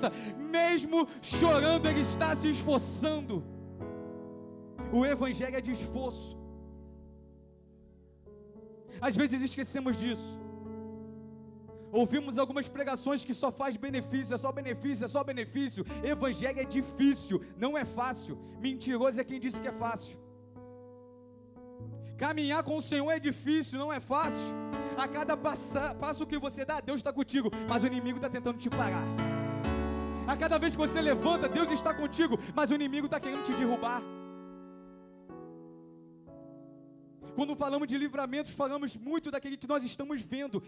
recompensa, mesmo chorando, ele está se esforçando. O Evangelho é de esforço. Às vezes esquecemos disso. Ouvimos algumas pregações que só faz benefício, é só benefício, é só benefício. Evangelho é difícil, não é fácil. Mentiroso é quem disse que é fácil. Caminhar com o Senhor é difícil, não é fácil. A cada passo que você dá, Deus está contigo, mas o inimigo está tentando te parar. A cada vez que você levanta, Deus está contigo, mas o inimigo está querendo te derrubar. Quando falamos de livramentos, falamos muito daquele que nós estamos vendo,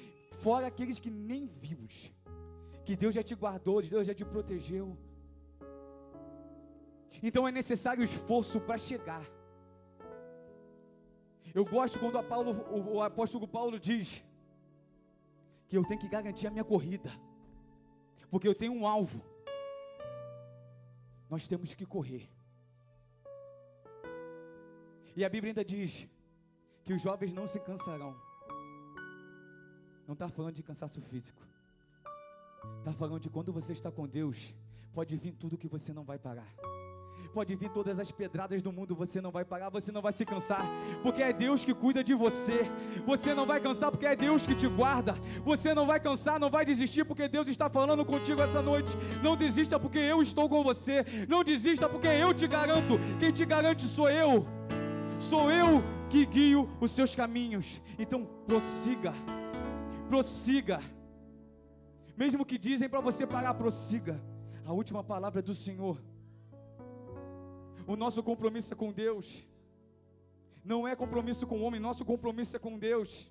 fora aqueles que nem vimos. Que Deus já te guardou, Deus já te protegeu. Então é necessário esforço para chegar. Eu gosto quando Paulo, o, o apóstolo Paulo diz que eu tenho que garantir a minha corrida, porque eu tenho um alvo. Nós temos que correr. E a Bíblia ainda diz que os jovens não se cansarão. Não está falando de cansaço físico. Está falando de quando você está com Deus, pode vir tudo que você não vai parar. Pode vir todas as pedradas do mundo, você não vai parar, você não vai se cansar, porque é Deus que cuida de você. Você não vai cansar porque é Deus que te guarda. Você não vai cansar, não vai desistir porque Deus está falando contigo essa noite. Não desista porque eu estou com você. Não desista porque eu te garanto. Quem te garante sou eu. Sou eu que guio os seus caminhos. Então prossiga, prossiga. Mesmo que dizem para você parar, prossiga. A última palavra é do Senhor. O nosso compromisso é com Deus. Não é compromisso com o homem, nosso compromisso é com Deus.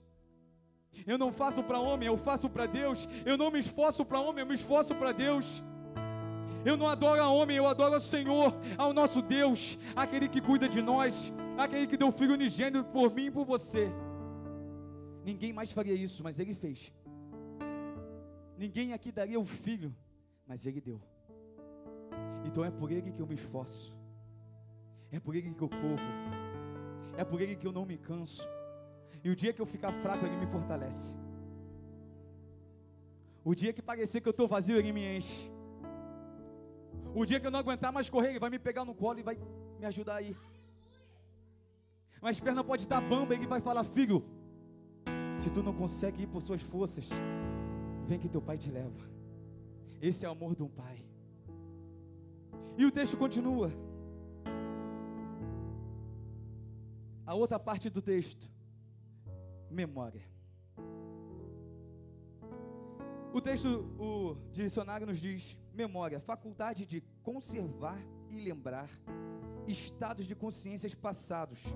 Eu não faço para homem, eu faço para Deus. Eu não me esforço para homem, eu me esforço para Deus. Eu não adoro a homem, eu adoro ao Senhor, ao nosso Deus, aquele que cuida de nós, aquele que deu o filho unigênito por mim e por você. Ninguém mais faria isso, mas ele fez. Ninguém aqui daria o filho, mas ele deu. Então é por ele que eu me esforço. É por ele que eu corro. É por ele que eu não me canso. E o dia que eu ficar fraco, ele me fortalece. O dia que parecer que eu estou vazio, ele me enche. O dia que eu não aguentar mais correr, ele vai me pegar no colo e vai me ajudar aí. Mas perna pode estar bamba, ele vai falar: Filho, se tu não consegue ir por suas forças, vem que teu pai te leva. Esse é o amor de um pai. E o texto continua. A outra parte do texto, memória. O texto, o dicionário nos diz: memória, faculdade de conservar e lembrar estados de consciências passados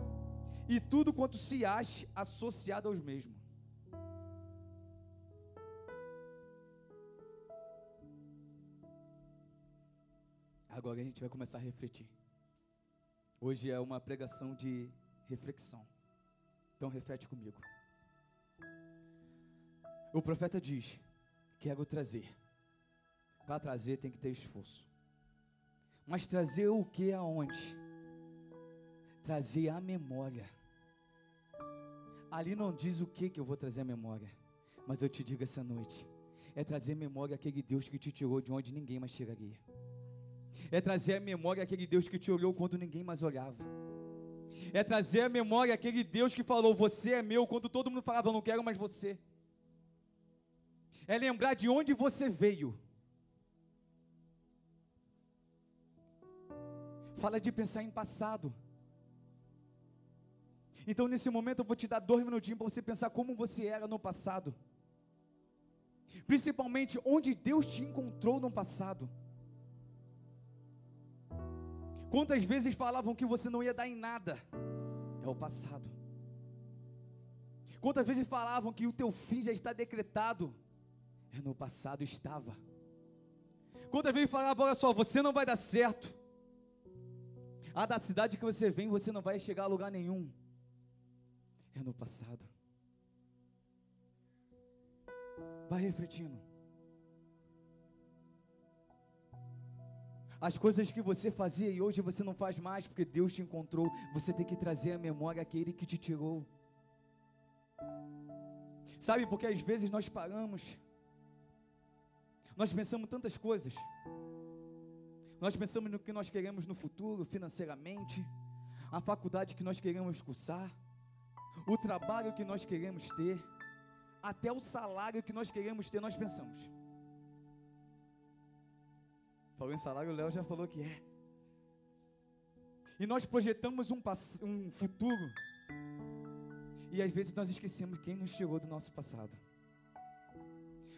e tudo quanto se ache associado aos mesmos. Agora a gente vai começar a refletir. Hoje é uma pregação de reflexão. Então reflete comigo. O profeta diz: Quero trazer. Para trazer tem que ter esforço. Mas trazer o que aonde? Trazer a memória. Ali não diz o que que eu vou trazer a memória, mas eu te digo essa noite, é trazer memória aquele Deus que te tirou de onde ninguém mais tiraria. É trazer a memória aquele Deus que te olhou quando ninguém mais olhava. É trazer a memória aquele Deus que falou: Você é meu, quando todo mundo falava: Eu não quero mais você. É lembrar de onde você veio. Fala de pensar em passado. Então, nesse momento, eu vou te dar dois minutinhos para você pensar como você era no passado. Principalmente onde Deus te encontrou no passado. Quantas vezes falavam que você não ia dar em nada? É o passado. Quantas vezes falavam que o teu fim já está decretado? É no passado estava. Quantas vezes falavam, olha só, você não vai dar certo. Ah, da cidade que você vem, você não vai chegar a lugar nenhum é no passado. Vai refletindo. As coisas que você fazia e hoje você não faz mais porque Deus te encontrou, você tem que trazer à memória aquele que te tirou. Sabe, porque às vezes nós paramos, Nós pensamos tantas coisas. Nós pensamos no que nós queremos no futuro, financeiramente, a faculdade que nós queremos cursar, o trabalho que nós queremos ter, até o salário que nós queremos ter, nós pensamos. Falou em salário, o Léo já falou que é. E nós projetamos um, um futuro. E às vezes nós esquecemos quem nos chegou do nosso passado.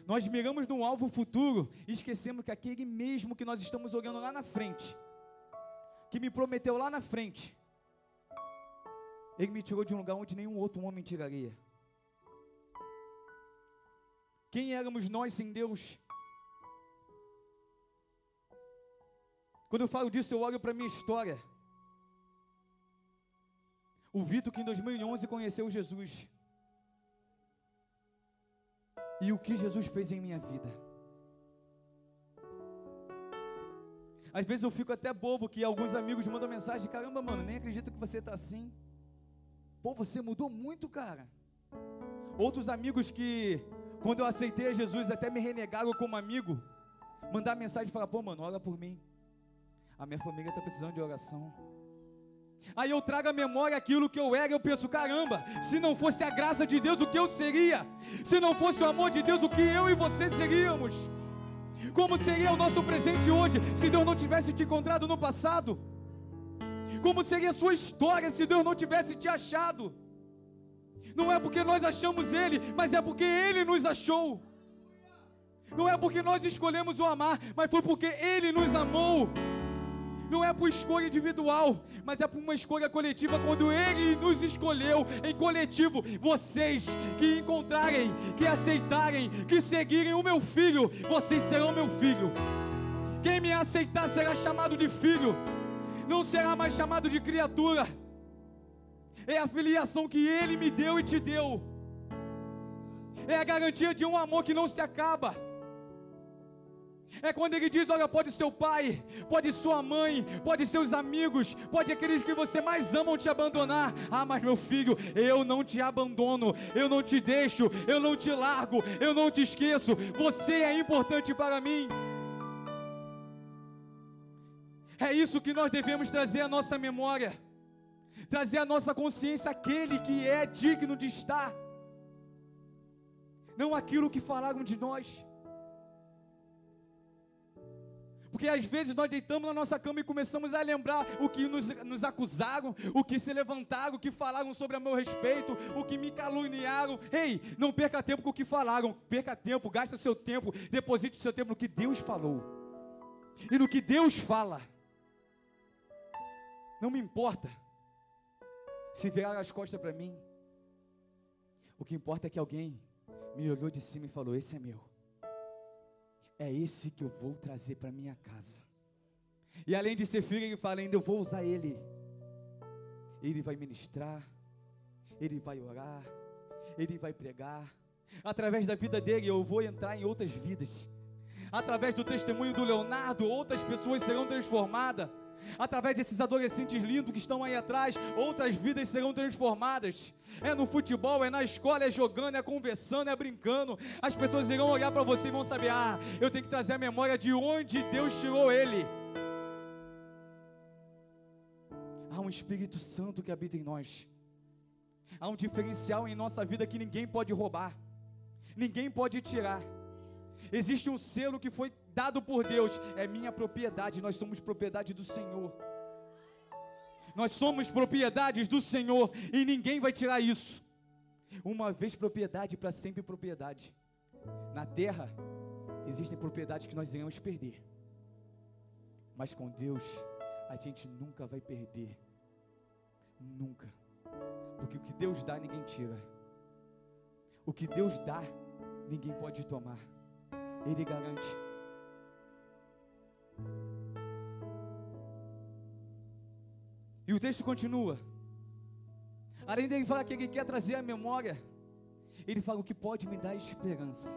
Nós miramos num alvo futuro e esquecemos que aquele mesmo que nós estamos olhando lá na frente, que me prometeu lá na frente, ele me tirou de um lugar onde nenhum outro homem tiraria. Quem éramos nós sem Deus? Quando eu falo disso, eu olho para a minha história. O Vitor que em 2011 conheceu Jesus e o que Jesus fez em minha vida. Às vezes eu fico até bobo que alguns amigos mandam mensagem: caramba, mano, nem acredito que você está assim. Pô, você mudou muito, cara. Outros amigos que, quando eu aceitei a Jesus, até me renegaram como amigo, mandar mensagem e falar: pô, mano, ora por mim. A minha família está precisando de oração. Aí eu trago à memória aquilo que eu era, eu penso, caramba, se não fosse a graça de Deus, o que eu seria? Se não fosse o amor de Deus, o que eu e você seríamos? Como seria o nosso presente hoje, se Deus não tivesse te encontrado no passado? Como seria a sua história se Deus não tivesse te achado? Não é porque nós achamos Ele, mas é porque Ele nos achou. Não é porque nós escolhemos o amar, mas foi porque Ele nos amou não é por escolha individual, mas é por uma escolha coletiva, quando Ele nos escolheu em coletivo. Vocês que encontrarem, que aceitarem, que seguirem o meu filho, vocês serão meu filho. Quem me aceitar será chamado de filho, não será mais chamado de criatura. É a filiação que Ele me deu e te deu. É a garantia de um amor que não se acaba é quando ele diz: Olha, pode seu pai, pode sua mãe, pode seus amigos, pode aqueles que você mais amam te abandonar. Ah, mas meu filho, eu não te abandono, eu não te deixo, eu não te largo, eu não te esqueço. Você é importante para mim. É isso que nós devemos trazer à nossa memória, trazer à nossa consciência aquele que é digno de estar, não aquilo que falaram de nós. Porque às vezes nós deitamos na nossa cama e começamos a lembrar o que nos, nos acusaram, o que se levantaram, o que falaram sobre a meu respeito, o que me caluniaram. Ei, não perca tempo com o que falaram, perca tempo, gasta seu tempo, deposite seu tempo no que Deus falou e no que Deus fala. Não me importa se virar as costas para mim. O que importa é que alguém me olhou de cima e falou: Esse é meu é esse que eu vou trazer para minha casa. E além de ser filho, ele fala ainda, eu vou usar ele. Ele vai ministrar, ele vai orar, ele vai pregar. Através da vida dele, eu vou entrar em outras vidas. Através do testemunho do Leonardo, outras pessoas serão transformadas. Através desses adolescentes lindos que estão aí atrás, outras vidas serão transformadas. É no futebol, é na escola, é jogando, é conversando, é brincando. As pessoas irão olhar para você e vão saber: ah, eu tenho que trazer a memória de onde Deus tirou ele. Há um Espírito Santo que habita em nós. Há um diferencial em nossa vida que ninguém pode roubar, ninguém pode tirar. Existe um selo que foi dado por Deus, é minha propriedade, nós somos propriedade do Senhor. Nós somos propriedades do Senhor e ninguém vai tirar isso. Uma vez propriedade, para sempre propriedade. Na terra, existem propriedades que nós iremos perder, mas com Deus, a gente nunca vai perder. Nunca. Porque o que Deus dá, ninguém tira. O que Deus dá, ninguém pode tomar. Ele garante. E o texto continua. Além dele falar que ele quer trazer a memória, ele fala o que pode me dar esperança.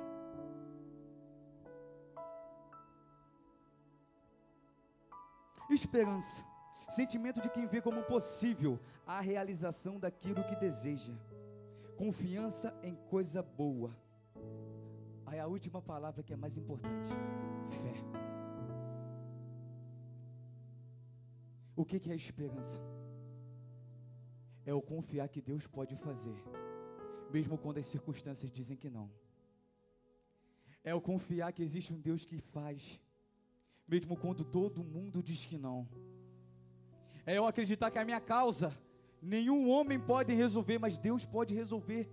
Esperança, sentimento de quem vê como possível a realização daquilo que deseja, confiança em coisa boa, Aí a última palavra que é mais importante: fé. O que, é esperança? É o confiar que Deus pode fazer, mesmo quando as circunstâncias dizem que não. É o confiar que existe um Deus que faz, mesmo quando todo mundo diz que não. É eu acreditar que a minha causa nenhum homem pode resolver, mas Deus pode resolver.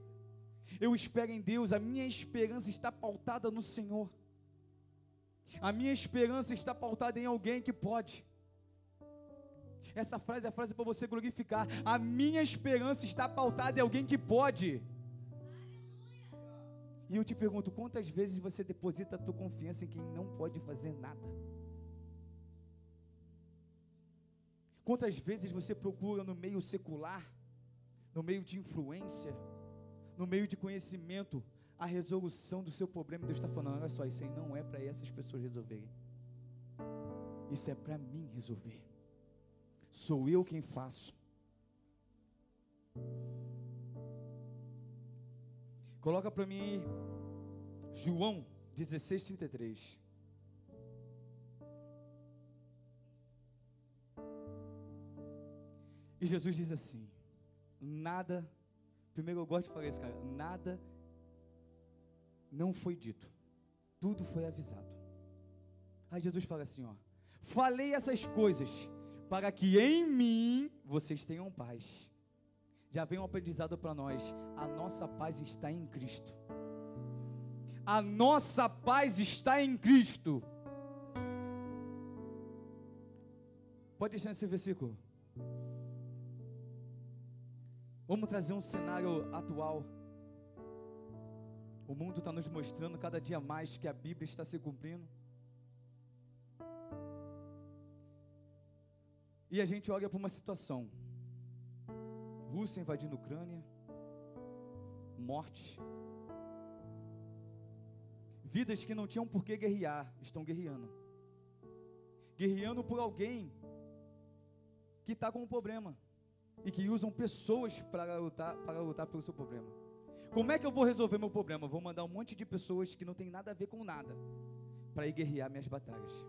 Eu espero em Deus, a minha esperança está pautada no Senhor. A minha esperança está pautada em alguém que pode. Essa frase é a frase para você glorificar. A minha esperança está pautada em alguém que pode. E eu te pergunto, quantas vezes você deposita a tua confiança em quem não pode fazer nada? Quantas vezes você procura no meio secular, no meio de influência, no meio de conhecimento, a resolução do seu problema? Deus está falando: olha só, isso aí não é para essas pessoas resolverem, isso é para mim resolver. Sou eu quem faço. Coloca para mim João 16, 33. E Jesus diz assim: nada, primeiro eu gosto de falar isso, cara, nada não foi dito, tudo foi avisado. Aí Jesus fala assim: ó, falei essas coisas para que em mim vocês tenham paz. Já vem um aprendizado para nós: a nossa paz está em Cristo. A nossa paz está em Cristo. Pode deixar esse versículo. Vamos trazer um cenário atual. O mundo está nos mostrando cada dia mais que a Bíblia está se cumprindo. E a gente olha para uma situação: Rússia invadindo a Ucrânia, morte, vidas que não tinham por que guerrear, estão guerreando, guerreando por alguém que está com um problema e que usam pessoas para lutar, para lutar pelo seu problema. Como é que eu vou resolver meu problema? Vou mandar um monte de pessoas que não tem nada a ver com nada para ir guerrear minhas batalhas.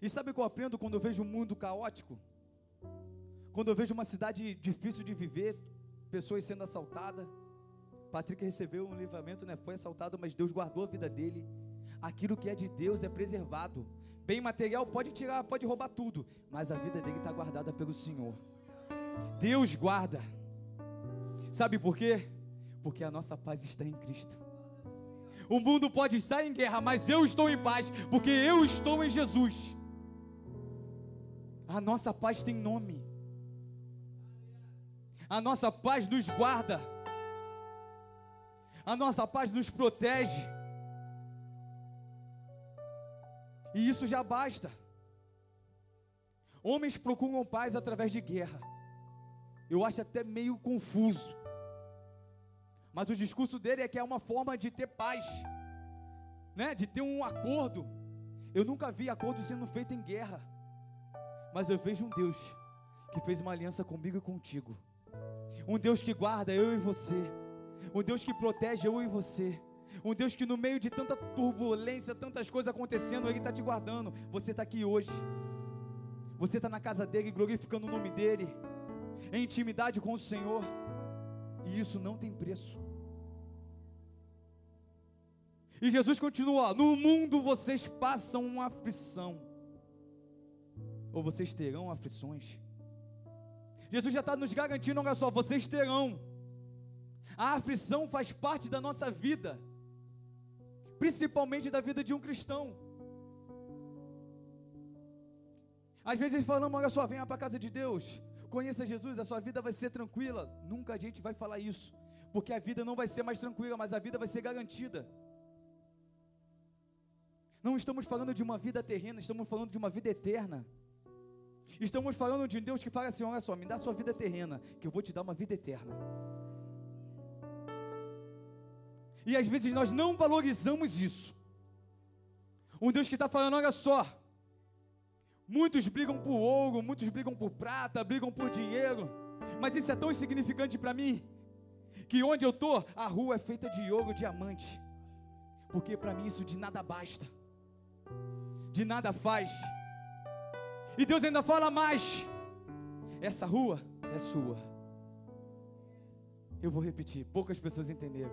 E sabe o que eu aprendo quando eu vejo um mundo caótico? Quando eu vejo uma cidade difícil de viver, pessoas sendo assaltadas. Patrick recebeu um livramento, né? Foi assaltado, mas Deus guardou a vida dele. Aquilo que é de Deus é preservado. Bem material pode tirar, pode roubar tudo, mas a vida dele está guardada pelo Senhor. Deus guarda. Sabe por quê? Porque a nossa paz está em Cristo. O mundo pode estar em guerra, mas eu estou em paz, porque eu estou em Jesus. A nossa paz tem nome. A nossa paz nos guarda. A nossa paz nos protege. E isso já basta. Homens procuram paz através de guerra. Eu acho até meio confuso. Mas o discurso dele é que é uma forma de ter paz, né? De ter um acordo. Eu nunca vi acordo sendo feito em guerra. Mas eu vejo um Deus que fez uma aliança comigo e contigo. Um Deus que guarda eu e você. Um Deus que protege eu e você. Um Deus que no meio de tanta turbulência, tantas coisas acontecendo, Ele está te guardando. Você está aqui hoje. Você está na casa dele, glorificando o nome dele, em intimidade com o Senhor. E isso não tem preço. E Jesus continua: No mundo vocês passam uma aflição, ou vocês terão aflições. Jesus já está nos garantindo: olha só, vocês terão. A aflição faz parte da nossa vida principalmente da vida de um cristão. Às vezes falamos, olha só, venha para a casa de Deus, conheça Jesus, a sua vida vai ser tranquila. Nunca a gente vai falar isso, porque a vida não vai ser mais tranquila, mas a vida vai ser garantida. Não estamos falando de uma vida terrena, estamos falando de uma vida eterna. Estamos falando de um Deus que fala assim: olha só, me dá sua vida terrena, que eu vou te dar uma vida eterna. E às vezes nós não valorizamos isso. Um Deus que está falando, olha só. Muitos brigam por ouro, muitos brigam por prata, brigam por dinheiro. Mas isso é tão insignificante para mim que onde eu estou, a rua é feita de ouro, diamante. Porque para mim isso de nada basta, de nada faz. E Deus ainda fala mais: essa rua é sua. Eu vou repetir, poucas pessoas entenderam.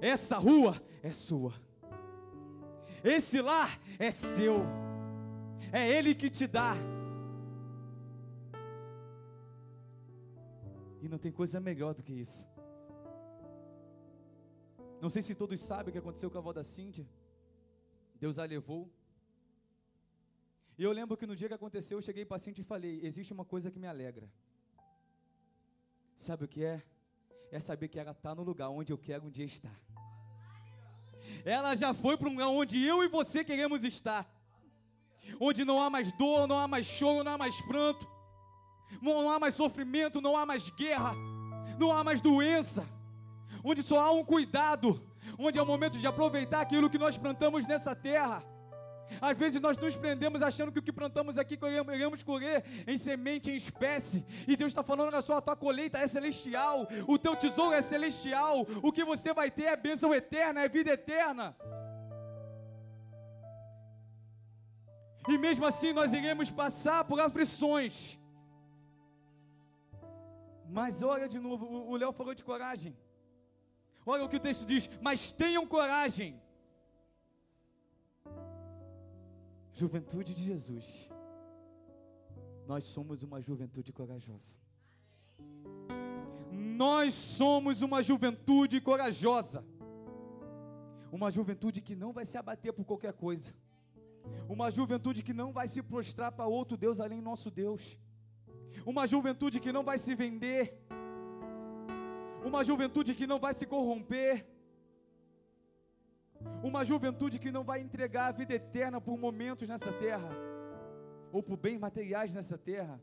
Essa rua é sua. Esse lar é seu. É Ele que te dá. E não tem coisa melhor do que isso. Não sei se todos sabem o que aconteceu com a avó da Cíntia. Deus a levou. E eu lembro que no dia que aconteceu, eu cheguei Cíntia e falei: existe uma coisa que me alegra. Sabe o que é? É saber que ela está no lugar onde eu quero um dia estar. Ela já foi para um lugar onde eu e você queremos estar. Onde não há mais dor, não há mais choro, não há mais pranto não há mais sofrimento, não há mais guerra, não há mais doença, onde só há um cuidado, onde é o momento de aproveitar aquilo que nós plantamos nessa terra. Às vezes nós nos prendemos achando que o que plantamos aqui iremos colher em semente, em espécie. E Deus está falando: olha só, a tua colheita é celestial, o teu tesouro é celestial, o que você vai ter é bênção eterna, é vida eterna. E mesmo assim nós iremos passar por aflições. Mas olha de novo, o Léo falou de coragem. Olha o que o texto diz: Mas tenham coragem. Juventude de Jesus. Nós somos uma juventude corajosa. Nós somos uma juventude corajosa. Uma juventude que não vai se abater por qualquer coisa. Uma juventude que não vai se prostrar para outro Deus além nosso Deus uma juventude que não vai se vender, uma juventude que não vai se corromper, uma juventude que não vai entregar a vida eterna por momentos nessa terra, ou por bens materiais nessa terra.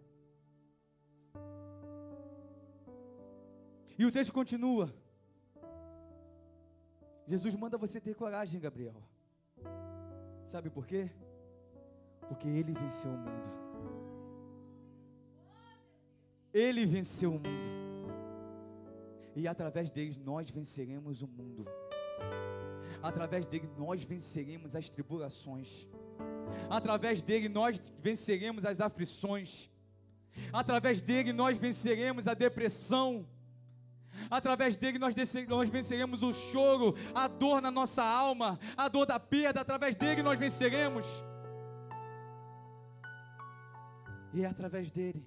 E o texto continua. Jesus manda você ter coragem, Gabriel. Sabe por quê? Porque ele venceu o mundo. Ele venceu o mundo. E através dele nós venceremos o mundo. Através dele nós venceremos as tribulações. Através dele nós venceremos as aflições. Através dele nós venceremos a depressão. Através dele nós, venceremos o choro, a dor na nossa alma, a dor da perda. Através dele nós venceremos. E é através dele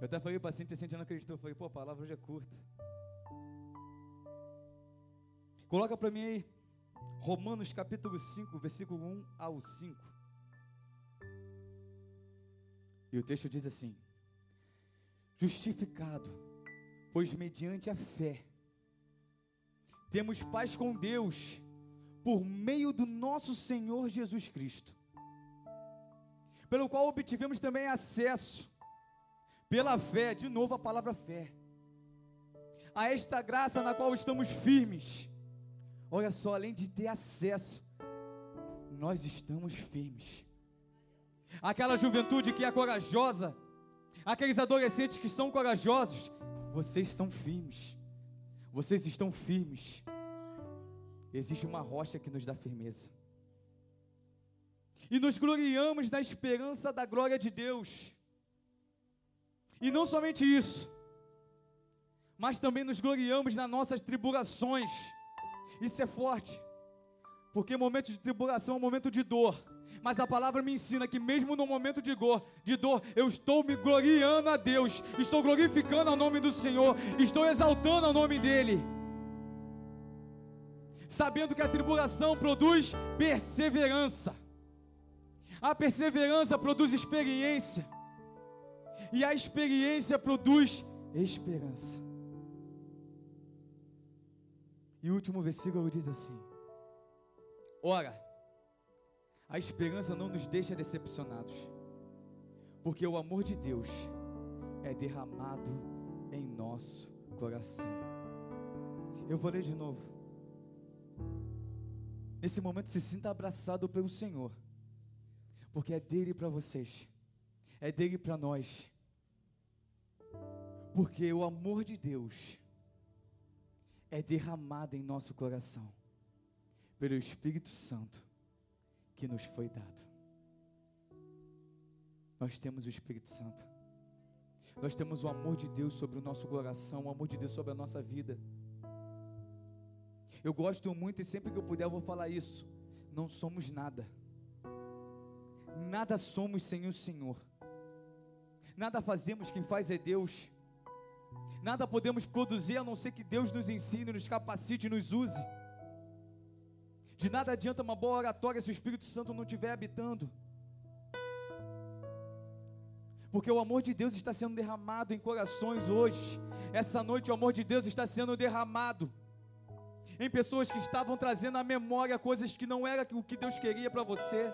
Eu até falei para a Cintia, a Cintia não acreditou. Eu falei, pô, a palavra hoje é curta. Coloca para mim aí, Romanos capítulo 5, versículo 1 ao 5. E o texto diz assim: Justificado, pois mediante a fé, temos paz com Deus, por meio do nosso Senhor Jesus Cristo, pelo qual obtivemos também acesso pela fé, de novo a palavra fé, a esta graça na qual estamos firmes. Olha só, além de ter acesso, nós estamos firmes. Aquela juventude que é corajosa, aqueles adolescentes que são corajosos, vocês são firmes. Vocês estão firmes. Existe uma rocha que nos dá firmeza. E nos gloriamos na esperança da glória de Deus. E não somente isso, mas também nos gloriamos nas nossas tribulações. Isso é forte, porque momento de tribulação é um momento de dor. Mas a palavra me ensina que mesmo no momento de dor, de dor, eu estou me gloriando a Deus, estou glorificando o nome do Senhor, estou exaltando o nome dele. Sabendo que a tribulação produz perseverança. A perseverança produz experiência e a experiência produz esperança. E o último versículo diz assim: Ora, a esperança não nos deixa decepcionados, porque o amor de Deus é derramado em nosso coração. Eu vou ler de novo. Nesse momento, se sinta abraçado pelo Senhor, porque é dele para vocês, é dele para nós. Porque o amor de Deus é derramado em nosso coração pelo Espírito Santo que nos foi dado. Nós temos o Espírito Santo. Nós temos o amor de Deus sobre o nosso coração, o amor de Deus sobre a nossa vida. Eu gosto muito e sempre que eu puder eu vou falar isso. Não somos nada. Nada somos sem o Senhor. Nada fazemos, quem faz é Deus. Nada podemos produzir a não ser que Deus nos ensine, nos capacite, nos use. De nada adianta uma boa oratória se o Espírito Santo não estiver habitando. Porque o amor de Deus está sendo derramado em corações hoje. Essa noite o amor de Deus está sendo derramado em pessoas que estavam trazendo à memória coisas que não era o que Deus queria para você.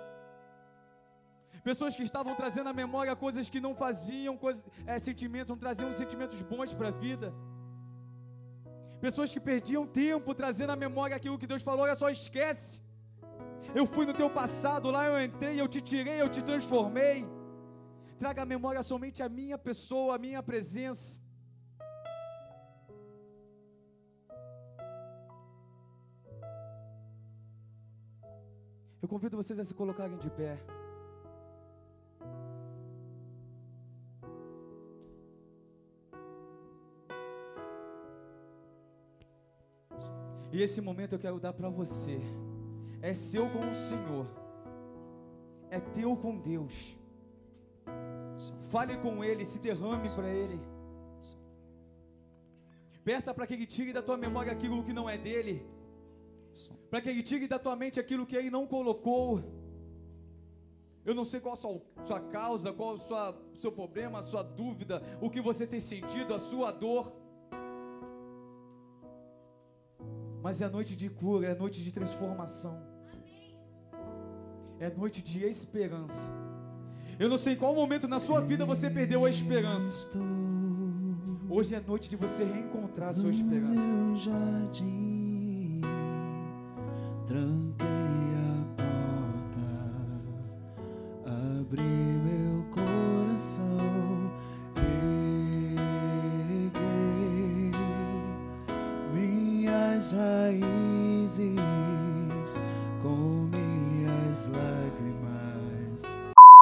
Pessoas que estavam trazendo à memória coisas que não faziam coisas, é, sentimentos, não traziam sentimentos bons para a vida. Pessoas que perdiam tempo trazendo à memória aquilo que Deus falou, olha só, esquece. Eu fui no teu passado, lá eu entrei, eu te tirei, eu te transformei. Traga à memória somente a minha pessoa, a minha presença. Eu convido vocês a se colocarem de pé. E esse momento eu quero dar para você. É seu com o Senhor. É teu com Deus. Fale com Ele, se derrame para Ele. Peça para que Ele tire da tua memória aquilo que não é dele. Para que Ele tire da tua mente aquilo que Ele não colocou. Eu não sei qual a sua, sua causa, qual o seu problema, a sua dúvida, o que você tem sentido, a sua dor. Mas é noite de cura, é noite de transformação. É noite de esperança. Eu não sei em qual momento na sua vida você perdeu a esperança. Hoje é noite de você reencontrar a sua esperança.